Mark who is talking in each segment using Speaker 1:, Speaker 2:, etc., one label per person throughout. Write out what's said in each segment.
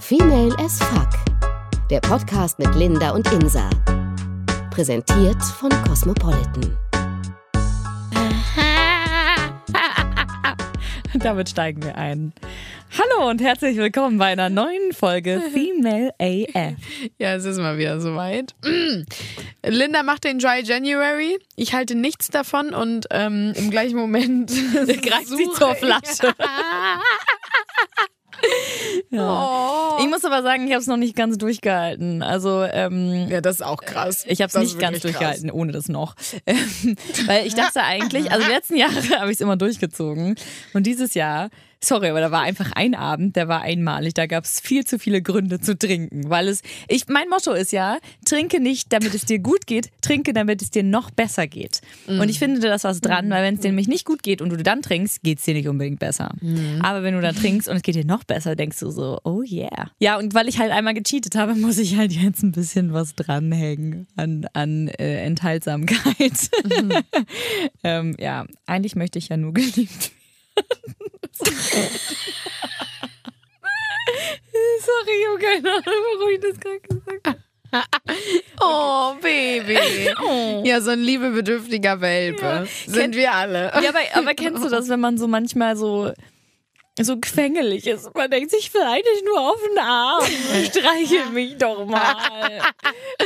Speaker 1: Female as Fuck. Der Podcast mit Linda und Insa. Präsentiert von Cosmopolitan.
Speaker 2: Damit steigen wir ein. Hallo und herzlich willkommen bei einer neuen Folge Female AF.
Speaker 3: Ja, es ist mal wieder soweit. Linda macht den Dry January. Ich halte nichts davon und ähm, im gleichen Moment
Speaker 2: greift sie zur Flasche. Ja. Ich muss aber sagen, ich habe es noch nicht ganz durchgehalten. Also ähm,
Speaker 3: ja, das ist auch krass.
Speaker 2: Ich habe es nicht ganz durchgehalten, krass. ohne das noch, weil ich dachte eigentlich, also die letzten Jahre habe ich es immer durchgezogen und dieses Jahr Sorry, aber da war einfach ein Abend, der war einmalig. Da gab es viel zu viele Gründe zu trinken, weil es, ich, mein Motto ist ja, trinke nicht, damit es dir gut geht, trinke, damit es dir noch besser geht. Mhm. Und ich finde, da ist was dran, weil wenn es dir nämlich nicht gut geht und du dann trinkst, geht es dir nicht unbedingt besser. Mhm. Aber wenn du dann trinkst und es geht dir noch besser, denkst du so, oh yeah. Ja, und weil ich halt einmal gecheatet habe, muss ich halt jetzt ein bisschen was dranhängen an, an äh, Enthaltsamkeit. Mhm. ähm, ja, eigentlich möchte ich ja nur geliebt werden. Sorry, ich habe keine Ahnung, warum ich das gerade gesagt habe.
Speaker 3: Oh, Baby. Oh. Ja, so ein liebebedürftiger Welpe. Ja. Sind Ken wir alle.
Speaker 2: Ja, aber, aber kennst du das, wenn man so manchmal so so quengelig ist. Man denkt sich, vielleicht nur auf den Arm. Streiche mich doch mal.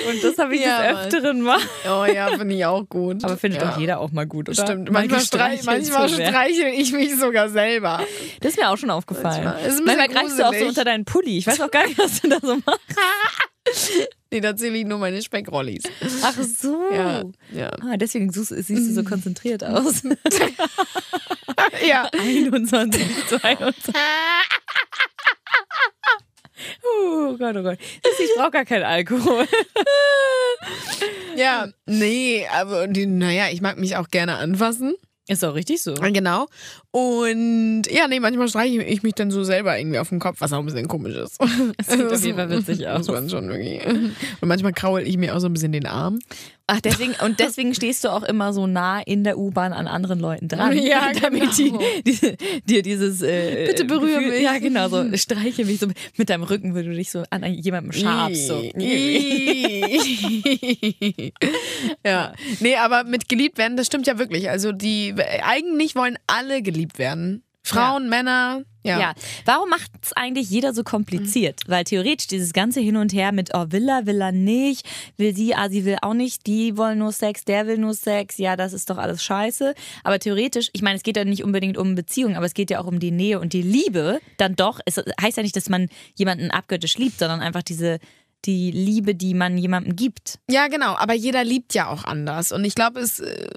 Speaker 2: Und das habe ich ja, des Öfteren mal.
Speaker 3: Oh ja, finde ich auch gut.
Speaker 2: Aber findet
Speaker 3: ja.
Speaker 2: doch jeder auch mal gut, oder?
Speaker 3: Stimmt. Manchmal, streich, manchmal streichel ich mich sogar selber.
Speaker 2: Das ist mir auch schon aufgefallen. Manchmal, manchmal greifst du auch so unter deinen Pulli. Ich weiß auch gar nicht, was du da so machst.
Speaker 3: Nee, da zähle ich nur meine Speckrollis.
Speaker 2: Ach so. Ja. ja. Ah, deswegen siehst du so konzentriert aus.
Speaker 3: ja.
Speaker 2: 21, 22. Oh Gott, oh Gott. Ich brauche gar keinen Alkohol.
Speaker 3: ja, nee, aber naja, ich mag mich auch gerne anfassen.
Speaker 2: Ist auch richtig so.
Speaker 3: Genau. Und ja, nee, manchmal streiche ich mich dann so selber irgendwie auf den Kopf, was auch ein bisschen komisch ist.
Speaker 2: Das sieht auf jeden Fall witzig aus.
Speaker 3: Muss man schon irgendwie. Und manchmal kraul ich mir auch so ein bisschen den Arm.
Speaker 2: Ach, deswegen, und deswegen stehst du auch immer so nah in der U-Bahn an anderen Leuten dran.
Speaker 3: Ja,
Speaker 2: damit
Speaker 3: genau.
Speaker 2: die, dir dieses. Äh,
Speaker 3: Bitte berühre
Speaker 2: Gefühl,
Speaker 3: mich.
Speaker 2: Ja, genau, so streiche mich so mit deinem Rücken, wo du dich so an jemandem schabst. So.
Speaker 3: ja. Nee, aber mit geliebt werden, das stimmt ja wirklich. Also die eigentlich wollen alle geliebt werden. Frauen, ja. Männer. Ja.
Speaker 2: ja. Warum macht es eigentlich jeder so kompliziert? Mhm. Weil theoretisch dieses ganze Hin und Her mit, oh, will er, will er nicht, will sie, ah, sie will auch nicht, die wollen nur Sex, der will nur Sex, ja, das ist doch alles scheiße. Aber theoretisch, ich meine, es geht ja nicht unbedingt um Beziehungen, aber es geht ja auch um die Nähe und die Liebe. Dann doch, es heißt ja nicht, dass man jemanden abgöttisch liebt, sondern einfach diese die Liebe, die man jemandem gibt.
Speaker 3: Ja, genau, aber jeder liebt ja auch anders. Und ich glaube, es, äh,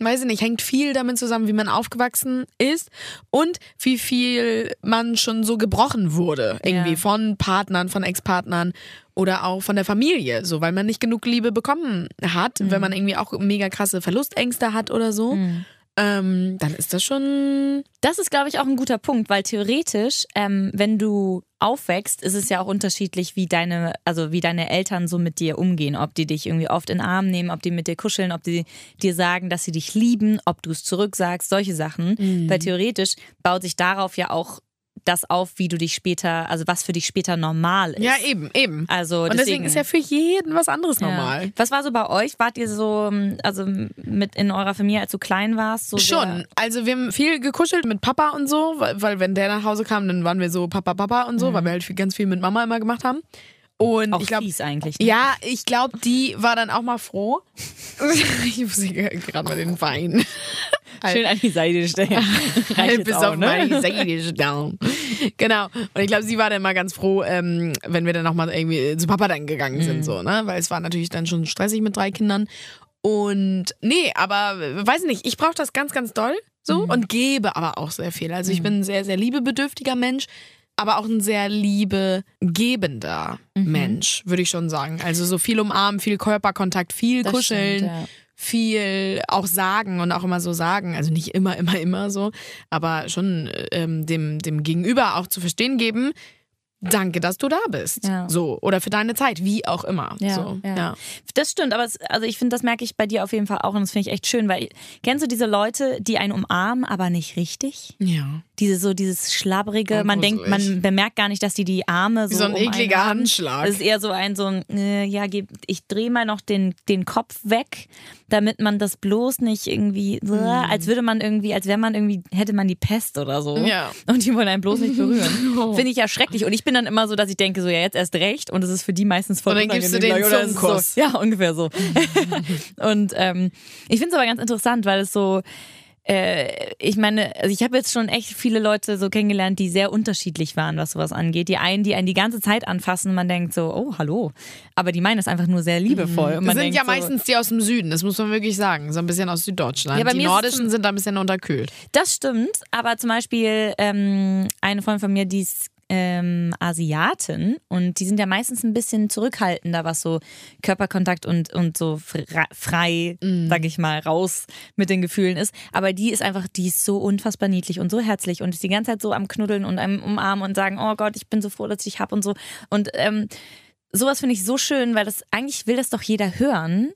Speaker 3: weiß ich nicht, hängt viel damit zusammen, wie man aufgewachsen ist und wie viel man schon so gebrochen wurde. Irgendwie ja. von Partnern, von Ex-Partnern oder auch von der Familie, so weil man nicht genug Liebe bekommen hat, mhm. wenn man irgendwie auch mega krasse Verlustängste hat oder so. Mhm ähm, dann ist das schon.
Speaker 2: Das ist, glaube ich, auch ein guter Punkt, weil theoretisch, ähm, wenn du aufwächst, ist es ja auch unterschiedlich, wie deine, also wie deine Eltern so mit dir umgehen. Ob die dich irgendwie oft in den Arm nehmen, ob die mit dir kuscheln, ob die dir sagen, dass sie dich lieben, ob du es zurücksagst, solche Sachen. Mhm. Weil theoretisch baut sich darauf ja auch das auf, wie du dich später, also was für dich später normal ist.
Speaker 3: Ja, eben, eben.
Speaker 2: Also
Speaker 3: und deswegen, deswegen ist ja für jeden was anderes normal.
Speaker 2: Ja. Was war so bei euch? Wart ihr so, also mit in eurer Familie, als du klein warst? So
Speaker 3: Schon. Also wir haben viel gekuschelt mit Papa und so, weil, weil, wenn der nach Hause kam, dann waren wir so Papa, Papa und so, mhm. weil wir halt viel, ganz viel mit Mama immer gemacht haben. Und
Speaker 2: auch
Speaker 3: ich glaube,
Speaker 2: eigentlich. Ne?
Speaker 3: Ja, ich glaube, die war dann auch mal froh. ich muss gerade mal den Wein.
Speaker 2: Schön an die Seite stellen.
Speaker 3: Halb bis auf ne? meine Seite stellen. Genau. Und ich glaube, sie war dann mal ganz froh, ähm, wenn wir dann nochmal irgendwie zu Papa dann gegangen mhm. sind, so, ne? Weil es war natürlich dann schon stressig mit drei Kindern. Und nee, aber weiß nicht, ich brauche das ganz, ganz doll so mhm. und gebe aber auch sehr viel. Also ich mhm. bin ein sehr, sehr liebebedürftiger Mensch aber auch ein sehr liebegebender mhm. Mensch, würde ich schon sagen. Also so viel umarmen, viel Körperkontakt, viel das kuscheln. Stimmt, ja. Viel auch sagen und auch immer so sagen, also nicht immer, immer, immer so, aber schon ähm, dem, dem Gegenüber auch zu verstehen geben, Danke, dass du da bist. Ja. So. Oder für deine Zeit, wie auch immer. Ja, so. ja. ja.
Speaker 2: Das stimmt, aber es, also ich finde, das merke ich bei dir auf jeden Fall auch und das finde ich echt schön, weil kennst du diese Leute, die einen umarmen, aber nicht richtig?
Speaker 3: Ja.
Speaker 2: Diese so dieses schlabbrige, man denkt, man bemerkt gar nicht, dass die die Arme so
Speaker 3: so ein
Speaker 2: um
Speaker 3: ekliger. Handschlag.
Speaker 2: Das ist eher so ein so ein äh, ja, ich drehe mal noch den den Kopf weg, damit man das bloß nicht irgendwie äh, als würde man irgendwie, als wäre man irgendwie hätte man die Pest oder so.
Speaker 3: Ja.
Speaker 2: Und die wollen einen bloß nicht berühren.
Speaker 3: Oh.
Speaker 2: Finde ich ja schrecklich und ich bin dann immer so, dass ich denke so ja, jetzt erst recht und es ist für die meistens voll
Speaker 3: Und dann gibst du den Zungenkuss.
Speaker 2: So, ja, ungefähr so. und ähm, ich finde es aber ganz interessant, weil es so äh, ich meine, also ich habe jetzt schon echt viele Leute so kennengelernt, die sehr unterschiedlich waren, was sowas angeht. Die einen, die einen die ganze Zeit anfassen und man denkt so, oh, hallo. Aber die meinen es einfach nur sehr liebevoll. Und
Speaker 3: Das sind ja
Speaker 2: so,
Speaker 3: meistens die aus dem Süden, das muss man wirklich sagen. So ein bisschen aus Süddeutschland.
Speaker 2: Ja,
Speaker 3: die Nordischen sind da ein bisschen unterkühlt.
Speaker 2: Das stimmt, aber zum Beispiel ähm, eine Freundin von mir, die ist ähm, Asiatin und die sind ja meistens ein bisschen zurückhaltender, was so Körperkontakt und, und so fra- frei, sag ich mal, raus mit den Gefühlen ist. Aber die ist einfach, die ist so unfassbar niedlich und so herzlich und ist die ganze Zeit so am Knuddeln und am Umarmen und sagen, oh Gott, ich bin so froh, dass ich dich hab und so. Und ähm, sowas finde ich so schön, weil das eigentlich will das doch jeder hören.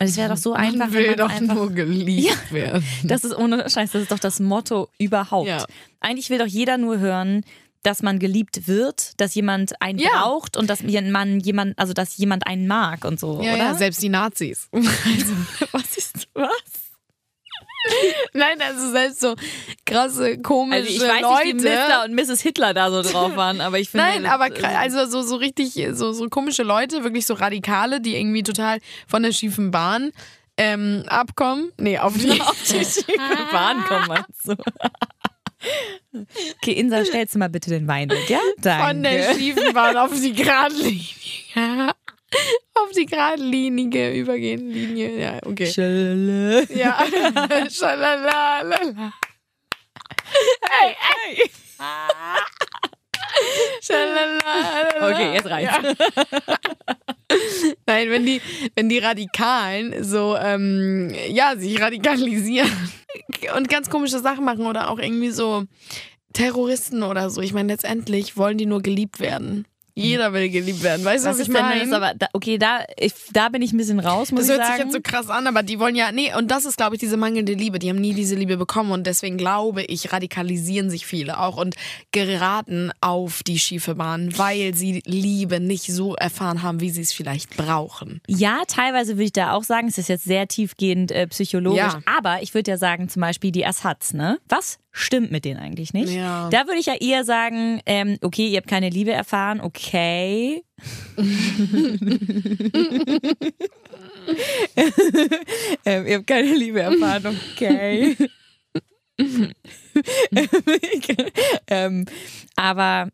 Speaker 2: Und es wäre doch so einfach,
Speaker 3: Man will
Speaker 2: wenn man
Speaker 3: doch
Speaker 2: einfach
Speaker 3: nur geliebt werden.
Speaker 2: das ist ohne Scheiß, das ist doch das Motto überhaupt.
Speaker 3: Ja.
Speaker 2: Eigentlich will doch jeder nur hören, dass man geliebt wird, dass jemand einen
Speaker 3: Ja.
Speaker 2: braucht und dass man jemand, also dass jemand einen mag und so,
Speaker 3: Ja,
Speaker 2: oder?
Speaker 3: ja, selbst die Nazis.
Speaker 2: was ist was?
Speaker 3: Nein, also selbst so krasse, komische
Speaker 2: Also ich weiß
Speaker 3: Leute.
Speaker 2: nicht, wie Mr. und Mrs. Hitler da so drauf waren, aber ich finde.
Speaker 3: Nein, aber
Speaker 2: das-
Speaker 3: gra- also so, so richtig, so, so komische Leute, wirklich so Radikale, die irgendwie total von der schiefen Bahn ähm, abkommen. Nee, auf die, auf die schiefe
Speaker 2: Bahn kommen, du? Okay, Insa, stellst du mal bitte den Wein weg, ja? Danke.
Speaker 3: Von der schiefen Bahn auf die geradlinige. auf die geradlinige übergehende Linie. Ja, okay.
Speaker 2: Schelle.
Speaker 3: Ja. Schalalala. Hey, hey. Schalalala.
Speaker 2: Okay, jetzt reicht's.
Speaker 3: Nein, wenn die, wenn die Radikalen so, ähm, ja, sich radikalisieren und ganz komische Sachen machen oder auch irgendwie so Terroristen oder so. Ich meine, letztendlich wollen die nur geliebt werden. Jeder will geliebt werden. Weißt du, was,
Speaker 2: Was
Speaker 3: ich meine?
Speaker 2: aber, da, okay, da, ich, da bin ich ein bisschen raus, muss
Speaker 3: Das
Speaker 2: ich
Speaker 3: hört
Speaker 2: sagen.
Speaker 3: sich jetzt so krass an, aber die wollen ja, nee, und das ist, glaube ich, diese mangelnde Liebe. Die haben nie diese Liebe bekommen und deswegen glaube ich, radikalisieren sich viele auch und geraten auf die schiefe Bahn, weil sie Liebe nicht so erfahren haben, wie sie es vielleicht brauchen.
Speaker 2: Ja, teilweise würde ich da auch sagen, es ist jetzt sehr tiefgehend äh, psychologisch,
Speaker 3: Ja.
Speaker 2: aber ich würde ja sagen, zum Beispiel die Assads, ne? Was stimmt mit denen eigentlich nicht?
Speaker 3: Ja.
Speaker 2: Da würde ich ja eher sagen, ähm, okay, ihr habt keine Liebe erfahren, okay. ähm, ihr habt keine Liebe erfahren, okay. ähm, aber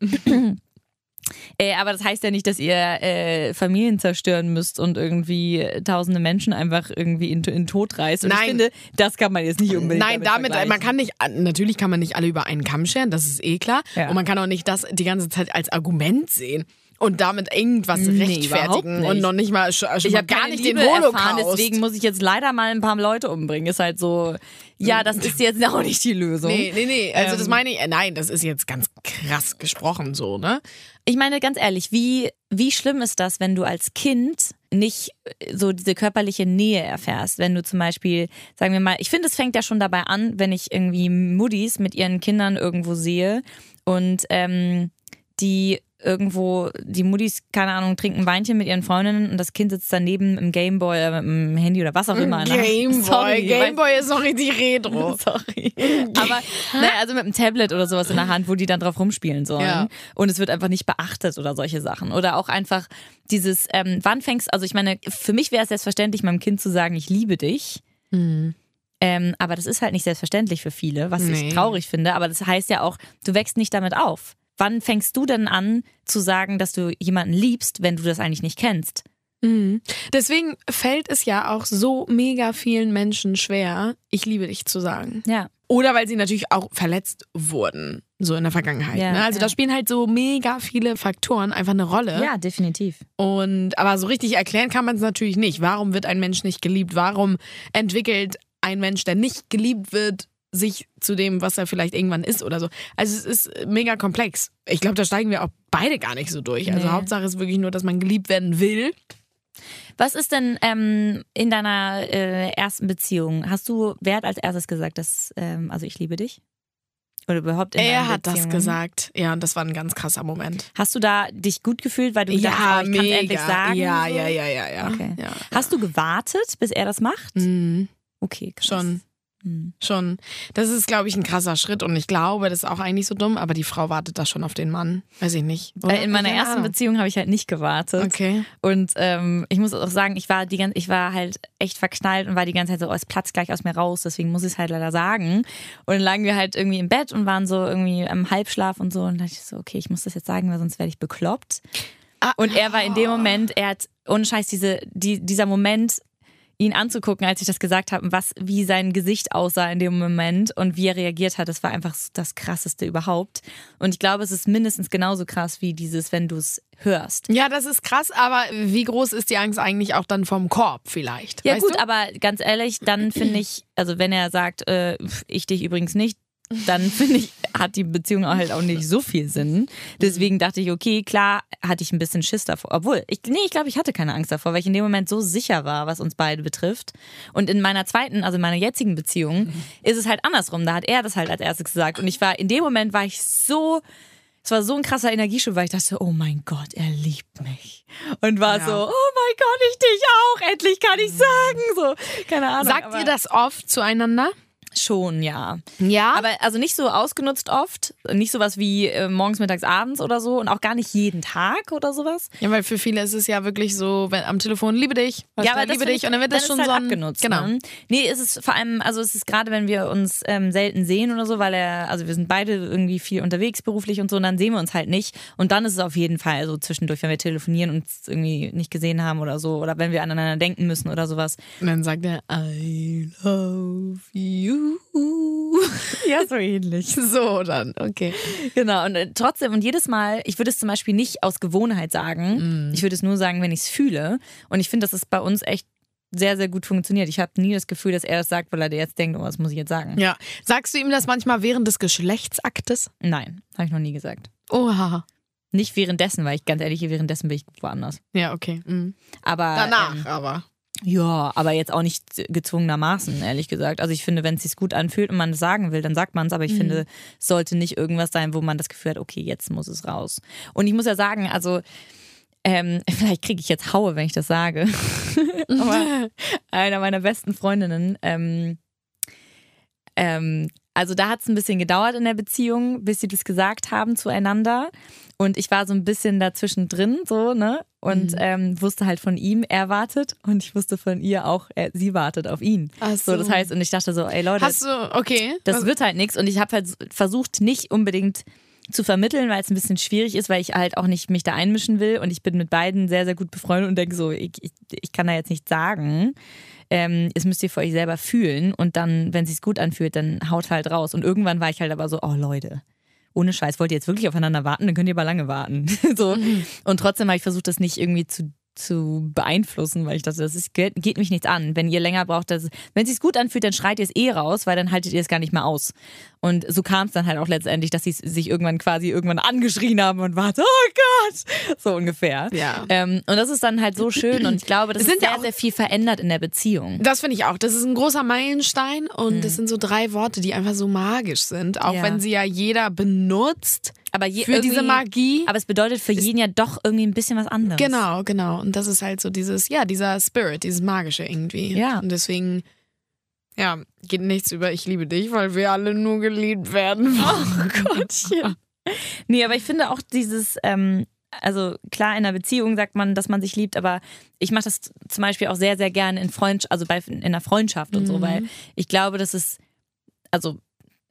Speaker 2: Äh, aber das heißt ja nicht, dass ihr äh, Familien zerstören müsst und irgendwie äh, tausende Menschen einfach irgendwie in, in Tod reißt. Und ich
Speaker 3: Nein.
Speaker 2: finde, das kann man jetzt nicht unbedingt.
Speaker 3: Nein, damit,
Speaker 2: vergleichen.
Speaker 3: man kann nicht, natürlich kann man nicht alle über einen Kamm scheren, das ist eh klar.
Speaker 2: Ja.
Speaker 3: Und man kann auch nicht das die ganze Zeit als Argument sehen und damit irgendwas
Speaker 2: Nee,
Speaker 3: rechtfertigen und noch nicht mal, schon,
Speaker 2: ich habe
Speaker 3: gar nicht
Speaker 2: Liebe
Speaker 3: den
Speaker 2: erfahren,
Speaker 3: Holocaust.
Speaker 2: deswegen muss ich jetzt leider mal ein paar Leute umbringen. Ist halt so, ja, das ist jetzt auch nicht die Lösung.
Speaker 3: Nee, nee, nee. Also das
Speaker 2: Ähm,
Speaker 3: meine ich, äh, nein, das ist jetzt ganz krass gesprochen so, ne?
Speaker 2: Ich meine ganz ehrlich, wie, wie schlimm ist das, wenn du als Kind nicht äh, so diese körperliche Nähe erfährst? Wenn du zum Beispiel, sagen wir mal, ich finde, es fängt ja schon dabei an, wenn ich irgendwie Muddis mit ihren Kindern irgendwo sehe und ähm, die irgendwo, die Muddis, keine Ahnung, trinken Weinchen mit ihren Freundinnen und das Kind sitzt daneben im Gameboy oder mit dem Handy oder was auch immer. Hand.
Speaker 3: Gameboy.
Speaker 2: Sorry,
Speaker 3: Gameboy ist noch richtig retro.
Speaker 2: Sorry. Aber naja, also mit einem Tablet oder sowas in der Hand, wo die dann drauf rumspielen sollen.
Speaker 3: Ja.
Speaker 2: Und es wird einfach nicht beachtet oder solche Sachen. Oder auch einfach dieses, ähm, wann fängst, also ich meine, für mich wäre es selbstverständlich, meinem Kind zu sagen, ich liebe dich. Ähm, aber das ist halt nicht selbstverständlich für viele, was
Speaker 3: Nee.
Speaker 2: ich traurig finde. Aber das heißt ja auch, du wächst nicht damit auf. Wann fängst du denn an zu sagen, dass du jemanden liebst, wenn du das eigentlich nicht kennst?
Speaker 3: Mhm. Deswegen fällt es ja auch so mega vielen Menschen schwer, ich liebe dich zu sagen.
Speaker 2: Ja.
Speaker 3: Oder weil sie natürlich auch verletzt wurden, so in der Vergangenheit.
Speaker 2: Ja,
Speaker 3: ne? Also
Speaker 2: ja.
Speaker 3: da spielen halt so mega viele Faktoren einfach eine Rolle.
Speaker 2: Ja, definitiv.
Speaker 3: Und aber so richtig erklären kann man es natürlich nicht. Warum wird ein Mensch nicht geliebt? Warum entwickelt ein Mensch, der nicht geliebt wird, sich zu dem, was er vielleicht irgendwann ist oder so? Also es ist mega komplex. Ich glaube, da steigen wir auch beide gar nicht so durch. Also
Speaker 2: Nee.
Speaker 3: Hauptsache ist wirklich nur, dass man geliebt werden will.
Speaker 2: Was ist denn ähm, in deiner äh, ersten Beziehung? Hast du, wer hat als erstes gesagt, dass, ähm, also ich liebe dich? Oder überhaupt in
Speaker 3: Er hat das gesagt. Ja, und das war ein ganz krasser Moment.
Speaker 2: Hast du da dich gut gefühlt, weil du gedacht hast, oh, ich kann endlich sagen?
Speaker 3: Ja, ja, ja, ja, ja.
Speaker 2: Okay.
Speaker 3: ja.
Speaker 2: Hast du gewartet, bis er das macht?
Speaker 3: Mhm.
Speaker 2: Okay, krass.
Speaker 3: Schon.
Speaker 2: Hm.
Speaker 3: Schon. Das ist, glaube ich, ein krasser Schritt und ich glaube, das ist auch eigentlich so dumm, aber die Frau wartet da schon auf den Mann. Weiß ich nicht.
Speaker 2: Weil in meiner
Speaker 3: Keine
Speaker 2: ersten. Beziehung habe ich halt nicht gewartet.
Speaker 3: Okay.
Speaker 2: Und ähm, ich muss auch sagen, ich war die ganze, ich war halt echt verknallt und war die ganze Zeit so, oh, es platzt gleich aus mir raus, deswegen muss ich es halt leider sagen. Und dann lagen wir halt irgendwie im Bett und waren so irgendwie im Halbschlaf und so. Und dachte ich so, okay, ich muss das jetzt sagen, weil sonst werde ich bekloppt.
Speaker 3: Ah,
Speaker 2: Und er war in dem Moment, er hat, ohne Scheiß, diese, die, dieser Moment, ihn anzugucken, als ich das gesagt habe, was, wie sein Gesicht aussah in dem Moment und wie er reagiert hat, das war einfach das krasseste überhaupt. Und ich glaube, es ist mindestens genauso krass wie dieses, wenn du es hörst.
Speaker 3: Ja, das ist krass, aber wie groß ist die Angst eigentlich auch dann vom Korb vielleicht?
Speaker 2: Ja, gut,
Speaker 3: du?
Speaker 2: aber ganz ehrlich, dann finde ich, also wenn er sagt, äh, ich dich übrigens nicht, dann finde ich, hat die Beziehung auch halt auch nicht so viel Sinn. Deswegen dachte ich, okay, klar, hatte ich ein bisschen Schiss davor. Obwohl, ich, nee, ich glaube, ich hatte keine Angst davor, weil ich in dem Moment so sicher war, was uns beide betrifft. Und in meiner zweiten, also in meiner jetzigen Beziehung, ist es halt andersrum. Da hat er das halt als erstes gesagt. Und ich war, in dem Moment war ich so, es war so ein krasser Energieschub, weil ich dachte, oh mein Gott, er liebt mich. Und war
Speaker 3: Ja.
Speaker 2: so, oh mein Gott, ich dich auch, endlich kann ich sagen. So, keine Ahnung.
Speaker 3: Sagt ihr das oft zueinander?
Speaker 2: Schon, ja.
Speaker 3: Ja.
Speaker 2: Aber also nicht so ausgenutzt oft, nicht sowas wie äh, morgens, mittags, abends oder so und auch gar nicht jeden Tag oder sowas.
Speaker 3: ja, weil für viele ist es ja wirklich so, wenn am Telefon liebe dich,
Speaker 2: ja, aber
Speaker 3: liebe dich
Speaker 2: ich,
Speaker 3: und dann wird das schon
Speaker 2: halt
Speaker 3: so ein,
Speaker 2: abgenutzt.
Speaker 3: Genau.
Speaker 2: Ne? Nee, es ist vor allem, also es ist gerade, wenn wir uns ähm, selten sehen oder so, weil er, also wir sind beide irgendwie viel unterwegs beruflich und so, und dann sehen wir uns halt nicht. Und dann ist es auf jeden Fall so zwischendurch, wenn wir telefonieren und irgendwie nicht gesehen haben oder so, oder wenn wir aneinander denken müssen oder sowas.
Speaker 3: Und dann sagt er I love you.
Speaker 2: Ja, so ähnlich.
Speaker 3: So dann, okay.
Speaker 2: Genau, und äh, trotzdem, und jedes Mal, ich würde es zum Beispiel nicht aus Gewohnheit sagen, ich würde es nur sagen, wenn ich es fühle. Und ich finde, dass es bei uns echt sehr, sehr gut funktioniert. Ich habe nie das Gefühl, dass er das sagt, weil er jetzt denkt, oh, was muss ich jetzt sagen?
Speaker 3: Ja. Sagst du ihm das manchmal während des Geschlechtsaktes?
Speaker 2: Nein, habe ich noch nie gesagt.
Speaker 3: Oha.
Speaker 2: Nicht währenddessen, weil ich ganz ehrlich, währenddessen bin ich woanders.
Speaker 3: Ja, okay. Mhm.
Speaker 2: Aber
Speaker 3: Danach
Speaker 2: Ähm,
Speaker 3: aber.
Speaker 2: Ja, aber jetzt auch nicht gezwungenermaßen, ehrlich gesagt. Also ich finde, wenn es sich gut anfühlt und man es sagen will, dann sagt man es. Aber ich finde, es sollte nicht irgendwas sein, wo man das Gefühl hat, okay, jetzt muss es raus. Und ich muss ja sagen, also ähm, vielleicht kriege ich jetzt Haue, wenn ich das sage. aber einer meiner besten Freundinnen, ähm, ähm, also da hat es ein bisschen gedauert in der Beziehung, bis sie das gesagt haben zueinander. Und ich war so ein bisschen dazwischen drin, so, ne? Und ähm, wusste halt von ihm, er wartet. Und ich wusste von ihr auch, er, sie wartet auf ihn.
Speaker 3: Ach
Speaker 2: So, das heißt, und ich dachte so, ey Leute,
Speaker 3: Hast du, okay.
Speaker 2: das wird halt nichts. Und ich habe halt versucht, nicht unbedingt zu vermitteln, weil es ein bisschen schwierig ist, weil ich halt auch nicht mich da einmischen will. Und ich bin mit beiden sehr, sehr gut befreundet und denke so, ich, ich, ich kann da jetzt nichts sagen. Ähm, es müsst ihr für euch selber fühlen. Und dann, wenn es sich gut anfühlt, dann haut halt raus. Und irgendwann war ich halt aber so, oh Leute. Ohne Scheiß, wollt ihr jetzt wirklich aufeinander warten, dann könnt ihr aber lange warten. so. Und trotzdem habe ich versucht, das nicht irgendwie zu, zu beeinflussen, weil ich dachte, das ist, geht, geht mich nichts an. Wenn ihr länger braucht, das, wenn es sich gut anfühlt, dann schreit ihr es eh raus, weil dann haltet ihr es gar nicht mehr aus. Und so kam es dann halt auch letztendlich, dass sie sich irgendwann quasi irgendwann angeschrien haben und warte, oh Gott, so ungefähr.
Speaker 3: Ja.
Speaker 2: Ähm, und das ist dann halt so schön und ich glaube, das
Speaker 3: Es
Speaker 2: ist
Speaker 3: sind ja
Speaker 2: sehr,
Speaker 3: auch-
Speaker 2: sehr viel verändert in der Beziehung.
Speaker 3: Das finde ich auch. Das ist ein großer Meilenstein und das sind so drei Worte, die einfach so magisch sind. Auch
Speaker 2: Ja.
Speaker 3: wenn sie ja jeder benutzt
Speaker 2: Aber je,
Speaker 3: für diese Magie.
Speaker 2: Aber es bedeutet für jeden ja doch irgendwie ein bisschen was anderes.
Speaker 3: Genau, genau. Und das ist halt so dieses, ja, dieser Spirit, dieses Magische irgendwie.
Speaker 2: Ja.
Speaker 3: Und deswegen, ja, geht nichts über Ich liebe dich, weil wir alle nur geliebt werden.
Speaker 2: Oh Gottchen. Nee, aber ich finde auch dieses, ähm, also klar, in einer Beziehung sagt man, dass man sich liebt, aber ich mache das zum Beispiel auch sehr, sehr gerne in Freundschaft, also bei, in einer Freundschaft und so, weil ich glaube, dass es, also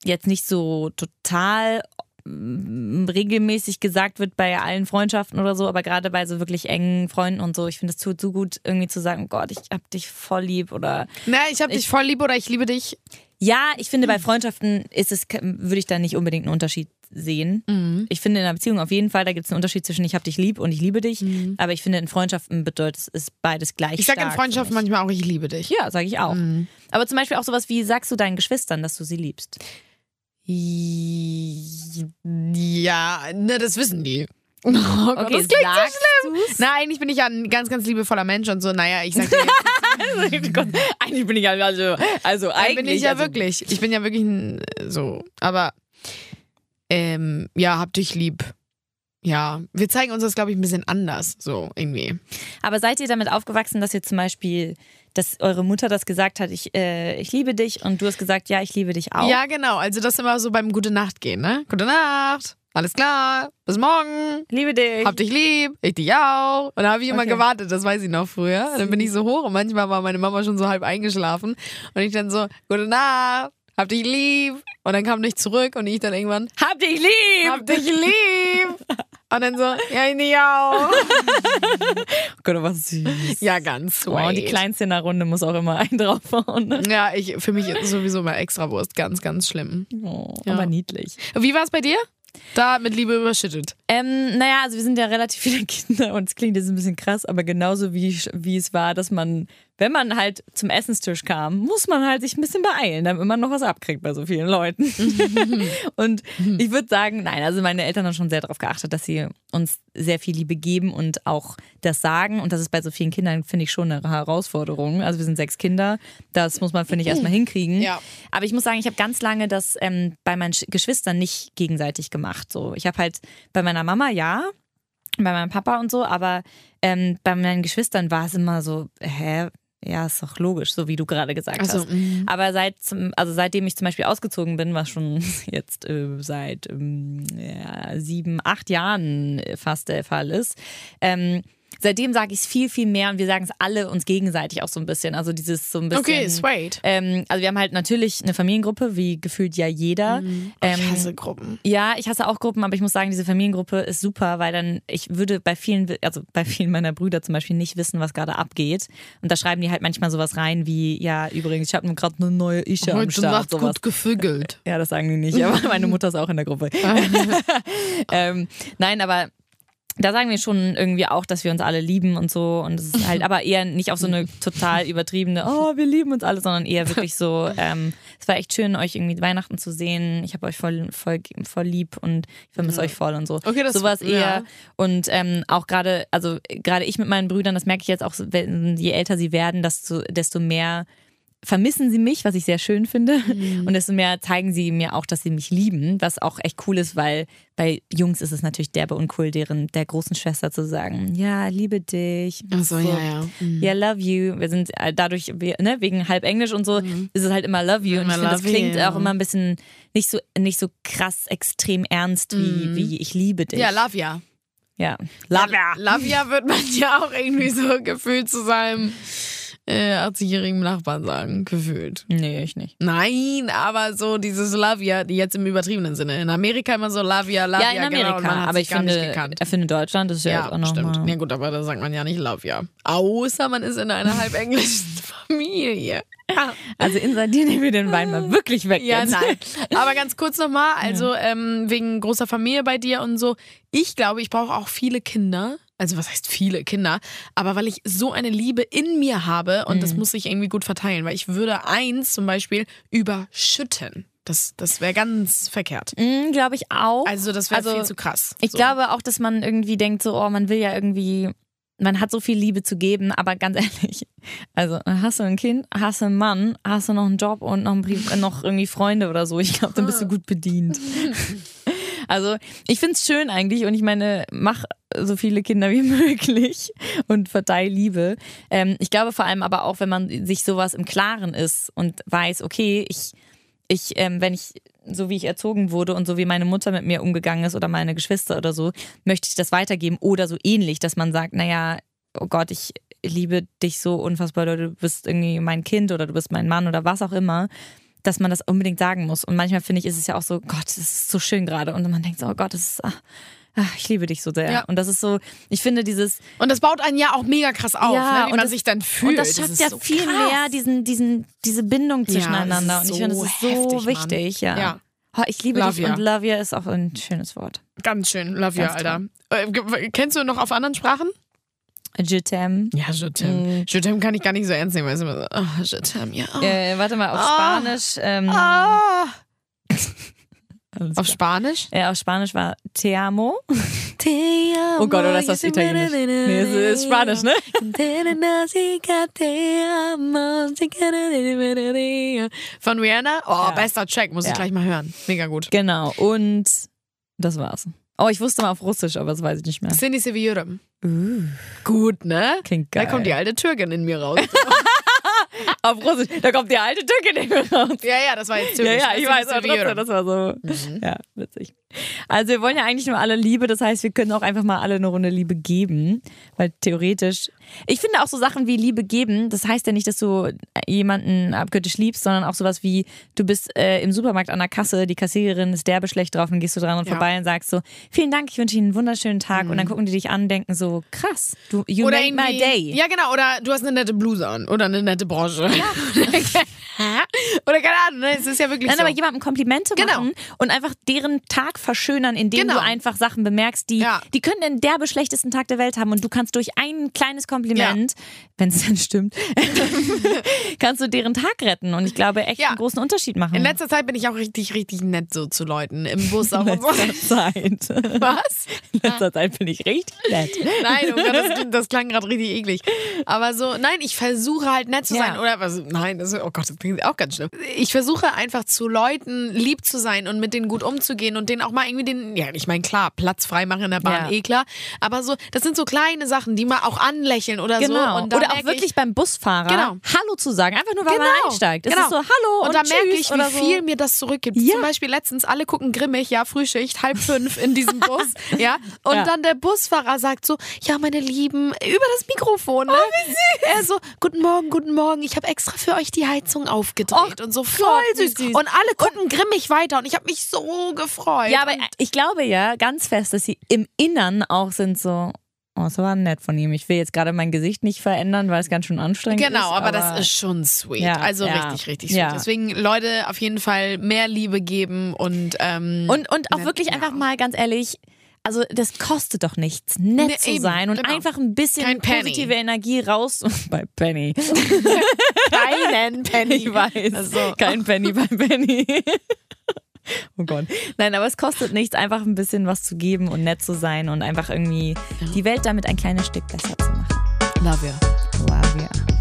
Speaker 2: jetzt nicht so total regelmäßig gesagt wird bei allen Freundschaften oder so, aber gerade bei so wirklich engen Freunden und so, ich finde es tut so gut, irgendwie zu sagen, oh Gott, ich hab dich voll lieb oder
Speaker 3: Na, ich hab dich voll lieb oder ich liebe dich.
Speaker 2: ja, ich finde, bei Freundschaften ist es, würde ich da nicht unbedingt einen Unterschied sehen.
Speaker 3: Mhm.
Speaker 2: Ich finde in einer Beziehung auf jeden Fall, da gibt es einen Unterschied zwischen ich hab dich lieb und ich liebe dich. Aber ich finde in Freundschaften bedeutet es ist beides gleich
Speaker 3: Mhm. Ich sag
Speaker 2: stark
Speaker 3: in Freundschaften manchmal auch, ich liebe dich.
Speaker 2: Ja, sage ich auch. Aber zum Beispiel auch sowas wie, sagst du deinen Geschwistern, dass du sie liebst?
Speaker 3: Ja, ne, das wissen die. Oh Gott,
Speaker 2: Okay,
Speaker 3: das klingt
Speaker 2: sagst
Speaker 3: so schlimm. Na, eigentlich bin ich ja ein ganz, ganz liebevoller Mensch und so. Naja, ich sag dir jetzt,
Speaker 2: Gott, eigentlich bin ich ja, also, also
Speaker 3: Nein, bin ich ja
Speaker 2: also,
Speaker 3: wirklich. Ich bin ja wirklich ein, so. Aber ähm, ja, hab dich lieb. Ja, wir zeigen uns das, glaube ich, ein bisschen anders, so irgendwie.
Speaker 2: Aber seid ihr damit aufgewachsen, dass ihr zum Beispiel, dass eure Mutter das gesagt hat, ich, äh, ich liebe dich und du hast gesagt, ja, ich liebe dich auch?
Speaker 3: Ja, genau. Also das immer so beim Gute Nacht gehen, ne? Gute Nacht. Alles klar, bis morgen.
Speaker 2: Liebe dich.
Speaker 3: Hab dich lieb, ich dich auch. Und da habe ich immer
Speaker 2: Okay.
Speaker 3: gewartet, das weiß ich noch früher. Dann bin ich so hoch und manchmal war meine Mama schon so halb eingeschlafen. Und ich dann so, gute Nacht, hab dich lieb. Und dann kam nicht zurück und ich dann irgendwann,
Speaker 2: Hab dich lieb!
Speaker 3: hab dich lieb. Und dann so, ja, auch.
Speaker 2: oh Gott, was süß.
Speaker 3: Ja, ganz sweet.
Speaker 2: Wow, die Kleinste in der Runde muss auch immer einen draufhauen. Ne?
Speaker 3: Ja, ich, für mich ist sowieso immer Extrawurst. Ganz, ganz schlimm.
Speaker 2: Oh,
Speaker 3: Ja.
Speaker 2: Aber niedlich.
Speaker 3: Wie war es bei dir? Da mit Liebe überschüttet.
Speaker 2: Ähm, naja, also wir sind ja relativ viele Kinder und es klingt jetzt ein bisschen krass, aber genauso wie, wie es war, dass man, wenn man halt zum Essenstisch kam, muss man halt sich ein bisschen beeilen, damit man noch was abkriegt bei so vielen Leuten. und ich würde sagen, nein, also meine Eltern haben schon sehr darauf geachtet, dass sie uns sehr viel Liebe geben und auch das sagen. Und das ist bei so vielen Kindern, finde ich, schon eine Herausforderung. Also wir sind sechs Kinder, das muss man, finde ich, erstmal hinkriegen.
Speaker 3: Ja.
Speaker 2: Aber ich muss sagen, ich habe ganz lange das ähm, bei meinen Sch- Geschwistern nicht gegenseitig gemacht. So, ich habe halt bei meiner Mama ja, bei meinem Papa und so, aber ähm, bei meinen Geschwistern war es immer so, hä? Ja, ist doch logisch, so wie du gerade gesagt
Speaker 3: Also,
Speaker 2: hast. Aber seit, zum- also seitdem ich zum Beispiel ausgezogen bin, was schon jetzt äh, seit ähm, ja, sieben, acht Jahren fast der Fall ist, ähm, seitdem sage ich es viel, viel mehr und wir sagen es alle uns gegenseitig auch so ein bisschen. Also dieses so ein bisschen.
Speaker 3: Okay, sweet.
Speaker 2: Ähm, also wir haben halt natürlich eine Familiengruppe, wie gefühlt ja jeder.
Speaker 3: ich
Speaker 2: Ähm,
Speaker 3: hasse Gruppen.
Speaker 2: ja, ich hasse auch Gruppen, aber ich muss sagen, diese Familiengruppe ist super, weil dann, ich würde bei vielen, also bei vielen meiner Brüder zum Beispiel nicht wissen, was gerade abgeht. Und da schreiben die halt manchmal sowas rein wie, ja, übrigens, ich habe nur gerade eine neue Ische am
Speaker 3: Heute
Speaker 2: Start.
Speaker 3: Nacht
Speaker 2: Sowas.
Speaker 3: gut gefügelt.
Speaker 2: Ja, das sagen die nicht, aber meine Mutter ist auch in der Gruppe. ähm, nein, aber da sagen wir schon irgendwie auch, dass wir uns alle lieben und so. Und es ist halt aber eher nicht auf so eine total übertriebene, oh, wir lieben uns alle, sondern eher wirklich so, ähm, es war echt schön, euch irgendwie Weihnachten zu sehen. Ich habe euch voll, voll, voll lieb und ich vermisse euch voll und so.
Speaker 3: Okay, das-
Speaker 2: Sowas eher.
Speaker 3: ja.
Speaker 2: Und ähm, auch gerade, also gerade ich mit meinen Brüdern, das merke ich jetzt auch, je älter sie werden, desto, desto mehr vermissen sie mich, was ich sehr schön finde.
Speaker 3: Mhm.
Speaker 2: Und desto mehr zeigen sie mir auch, dass sie mich lieben, was auch echt cool ist, weil bei Jungs ist es natürlich derbe uncool, deren der großen Schwester zu sagen, ja, liebe dich.
Speaker 3: Ach so, ja, ja. Mhm.
Speaker 2: Ja, love you. Wir sind äh, dadurch, wir, ne, wegen halb Englisch und so, ist es halt immer love you. Und ich finde, das
Speaker 3: love you,
Speaker 2: klingt
Speaker 3: ja.
Speaker 2: auch immer ein bisschen nicht so, nicht so krass extrem ernst wie, wie ich liebe dich.
Speaker 3: Mhm. Ja, Lavia.
Speaker 2: ja. Love ya.
Speaker 3: Lavia wird man ja auch irgendwie so gefühlt zu seinem äh, 80-jährigen Nachbarn sagen. Gefühlt.
Speaker 2: Nee, ich nicht.
Speaker 3: Nein, aber so dieses Lavia, die jetzt im übertriebenen Sinne. In Amerika immer so Lavia, Lavia.
Speaker 2: Ja, in
Speaker 3: genau,
Speaker 2: Amerika.
Speaker 3: hat
Speaker 2: aber ich finde,
Speaker 3: gekannt.
Speaker 2: ich finde Deutschland ist ja,
Speaker 3: Ja,
Speaker 2: auch noch
Speaker 3: stimmt.
Speaker 2: Mal.
Speaker 3: Ja gut, aber da sagt man ja nicht Lavia. Außer man ist in einer halb englischen Familie.
Speaker 2: Also in dir nehmen wir den Wein mal wirklich weg.
Speaker 3: Ja,
Speaker 2: jetzt.
Speaker 3: nein. Aber ganz kurz nochmal, also ähm, wegen großer Familie bei dir und so. Ich glaube, ich brauche auch viele Kinder. Also was heißt viele Kinder? Aber weil ich so eine Liebe in mir habe und das muss sich irgendwie gut verteilen, weil ich würde eins zum Beispiel überschütten. Das, das wäre ganz verkehrt.
Speaker 2: Mm, glaube ich auch.
Speaker 3: Also das wäre
Speaker 2: Also,
Speaker 3: viel zu krass.
Speaker 2: Ich
Speaker 3: so.
Speaker 2: glaube auch, dass man irgendwie denkt, so, oh, man will ja irgendwie, man hat so viel Liebe zu geben, aber ganz ehrlich, also hast du ein Kind, hast du einen Mann, hast du noch einen Job und noch, einen Brief, noch irgendwie Freunde oder so, ich glaube, dann bist du gut bedient. Also ich finde es schön eigentlich und ich meine, mach so viele Kinder wie möglich und verteil Liebe. Ähm, ich glaube vor allem aber auch, wenn man sich sowas im Klaren ist und weiß, okay, ich, ich, ähm, wenn ich so wie ich erzogen wurde und so wie meine Mutter mit mir umgegangen ist oder meine Geschwister oder so, möchte ich das weitergeben oder so ähnlich, dass man sagt, naja, oh Gott, ich liebe dich so unfassbar oder du bist irgendwie mein Kind oder du bist mein Mann oder was auch immer, dass man das unbedingt sagen muss. Und manchmal finde ich, ist es ja auch so, Gott, das ist so schön gerade und man denkt so, oh Gott, das ist, ach, ach, ich liebe dich so sehr.
Speaker 3: Ja.
Speaker 2: Und das ist so, ich finde dieses,
Speaker 3: Und das baut einen ja auch mega krass auf,
Speaker 2: Ja,
Speaker 3: ne? wie
Speaker 2: und
Speaker 3: man
Speaker 2: das-
Speaker 3: sich dann fühlt.
Speaker 2: und das schafft
Speaker 3: ist
Speaker 2: ja
Speaker 3: so
Speaker 2: viel
Speaker 3: krass.
Speaker 2: mehr diesen, diesen, diese Bindung zwischeneinander.
Speaker 3: das
Speaker 2: Und ich finde, das
Speaker 3: so
Speaker 2: ist so
Speaker 3: heftig, Mann.
Speaker 2: wichtig, ja.
Speaker 3: Ja.
Speaker 2: Oh, ich liebe
Speaker 3: Love
Speaker 2: dich
Speaker 3: ya.
Speaker 2: und love you ist auch ein schönes Wort.
Speaker 3: Ganz schön, love you, Alter. Äh, kennst du noch auf anderen Sprachen?
Speaker 2: Je t'aime.
Speaker 3: Ja, je t'aime. Je t'aime kann ich gar nicht so ernst nehmen, weil es immer so, oh, je t'aime, ja.
Speaker 2: Äh, warte mal, auf
Speaker 3: Ah.
Speaker 2: Spanisch. Ähm, alles
Speaker 3: Auf. Spanisch?
Speaker 2: äh, auf Spanisch war Te amo.
Speaker 3: Te amo,
Speaker 2: Oh Gott, oder ist das Italienisch? Nee, es ist Spanisch, ne?
Speaker 3: Von Rihanna? Oh,
Speaker 2: Ja.
Speaker 3: bester Track, muss ich
Speaker 2: Ja.
Speaker 3: gleich mal hören. Mega gut.
Speaker 2: Genau. Und Das war's. Oh, ich wusste mal auf Russisch, aber das weiß ich nicht mehr.
Speaker 3: Cindy Seviyorum.
Speaker 2: Uh,
Speaker 3: Gut, ne?
Speaker 2: klingt geil.
Speaker 3: Da kommt die alte Türkin in mir raus.
Speaker 2: auf Russisch, da kommt die alte Türkin in mir raus.
Speaker 3: ja, ja, das war jetzt
Speaker 2: Ja,
Speaker 3: türkisch.
Speaker 2: ja,
Speaker 3: Das
Speaker 2: ich
Speaker 3: ist
Speaker 2: weiß, aber trotzdem, das war so, ja, witzig. Also wir wollen ja eigentlich nur alle Liebe, das heißt, wir können auch einfach mal alle eine Runde Liebe geben, weil theoretisch, ich finde auch so Sachen wie Liebe geben, das heißt ja nicht, dass du jemanden abgöttisch liebst, sondern auch sowas wie, du bist äh, im Supermarkt an der Kasse, die Kassiererin ist derbe schlecht drauf und gehst du dran und
Speaker 3: Ja. Mhm.
Speaker 2: vorbei und sagst so, vielen Dank, ich wünsche Ihnen einen wunderschönen Tag und dann gucken die dich an und denken so, krass, du, you
Speaker 3: Oder
Speaker 2: made my day.
Speaker 3: Ja, genau. Oder du hast eine nette Bluse an. Oder eine nette Branche. Ja. oder keine Ahnung. Ne? Es ist ja wirklich
Speaker 2: Nein,
Speaker 3: so.
Speaker 2: aber jemandem Komplimente
Speaker 3: Genau.
Speaker 2: machen und einfach deren Tag verschönern, indem
Speaker 3: Genau.
Speaker 2: du einfach Sachen bemerkst, die,
Speaker 3: Ja.
Speaker 2: die können den derbe schlechtesten Tag der Welt haben und du kannst durch ein kleines Kompliment, wenn es denn stimmt, kannst du deren Tag retten und ich glaube echt
Speaker 3: Ja.
Speaker 2: einen großen Unterschied machen.
Speaker 3: In letzter Zeit bin ich auch richtig, richtig nett so zu Leuten. Im Bus auch
Speaker 2: In letzter Zeit.
Speaker 3: Was?
Speaker 2: In letzter Zeit bin ich richtig nett.
Speaker 3: Nein, oh Gott, das, das klang gerade richtig eklig. Aber so, nein, ich versuche halt nett zu
Speaker 2: Ja.
Speaker 3: sein. Oder was? Nein, das, oh Gott, das klingt auch ganz schlimm. Ich versuche einfach zu Leuten lieb zu sein und mit denen gut umzugehen und denen auch mal irgendwie den, ja, ich meine, klar, Platz frei machen in der Bahn,
Speaker 2: Ja.
Speaker 3: eh klar. Aber so, das sind so kleine Sachen, die mal auch anlächeln oder
Speaker 2: Genau.
Speaker 3: so.
Speaker 2: Oder auch wirklich
Speaker 3: ich,
Speaker 2: beim Busfahrer
Speaker 3: Genau.
Speaker 2: Hallo zu sagen, einfach nur weil man
Speaker 3: Genau,
Speaker 2: einsteigt. Es
Speaker 3: genau.
Speaker 2: ist so Hallo und,
Speaker 3: und da merke ich, wie
Speaker 2: so.
Speaker 3: viel mir das zurückgibt.
Speaker 2: Ja.
Speaker 3: Zum Beispiel letztens, alle gucken grimmig, ja, Frühschicht, halb fünf in diesem Bus, ja. Und
Speaker 2: Ja.
Speaker 3: dann der Busfahrer sagt so, ja, meine Lieben, über das Mikrofon, ne?
Speaker 2: Oh,
Speaker 3: Er so, guten Morgen, guten Morgen, ich habe extra für euch die Heizung aufgedreht und so voll süß.
Speaker 2: süß.
Speaker 3: Und alle gucken grimmig weiter und ich habe mich so gefreut.
Speaker 2: Ja, aber
Speaker 3: und
Speaker 2: ich glaube ja ganz fest, dass sie im Innern auch sind so, oh, das war nett von ihm. Ich will jetzt gerade mein Gesicht nicht verändern, weil es ganz schön anstrengend ist.
Speaker 3: Genau, aber, das ist schon sweet.
Speaker 2: Ja,
Speaker 3: also
Speaker 2: ja.
Speaker 3: richtig, richtig sweet.
Speaker 2: Ja.
Speaker 3: Deswegen, Leute, auf jeden Fall mehr Liebe geben und ähm,
Speaker 2: Und, und auch
Speaker 3: nett-
Speaker 2: wirklich einfach mal ganz ehrlich, also das kostet doch nichts, nett
Speaker 3: Nee,
Speaker 2: zu
Speaker 3: eben,
Speaker 2: sein und
Speaker 3: genau.
Speaker 2: einfach ein bisschen positive Energie raus. Bei Penny.
Speaker 3: keinen Penny.
Speaker 2: Ich weiß.
Speaker 3: Also.
Speaker 2: Kein Penny bei Penny. Oh Gott. Nein, aber es kostet nichts, einfach ein bisschen was zu geben und nett zu sein und einfach irgendwie die Welt damit ein kleines Stück besser zu machen.
Speaker 3: Love you.
Speaker 2: Wow, ja.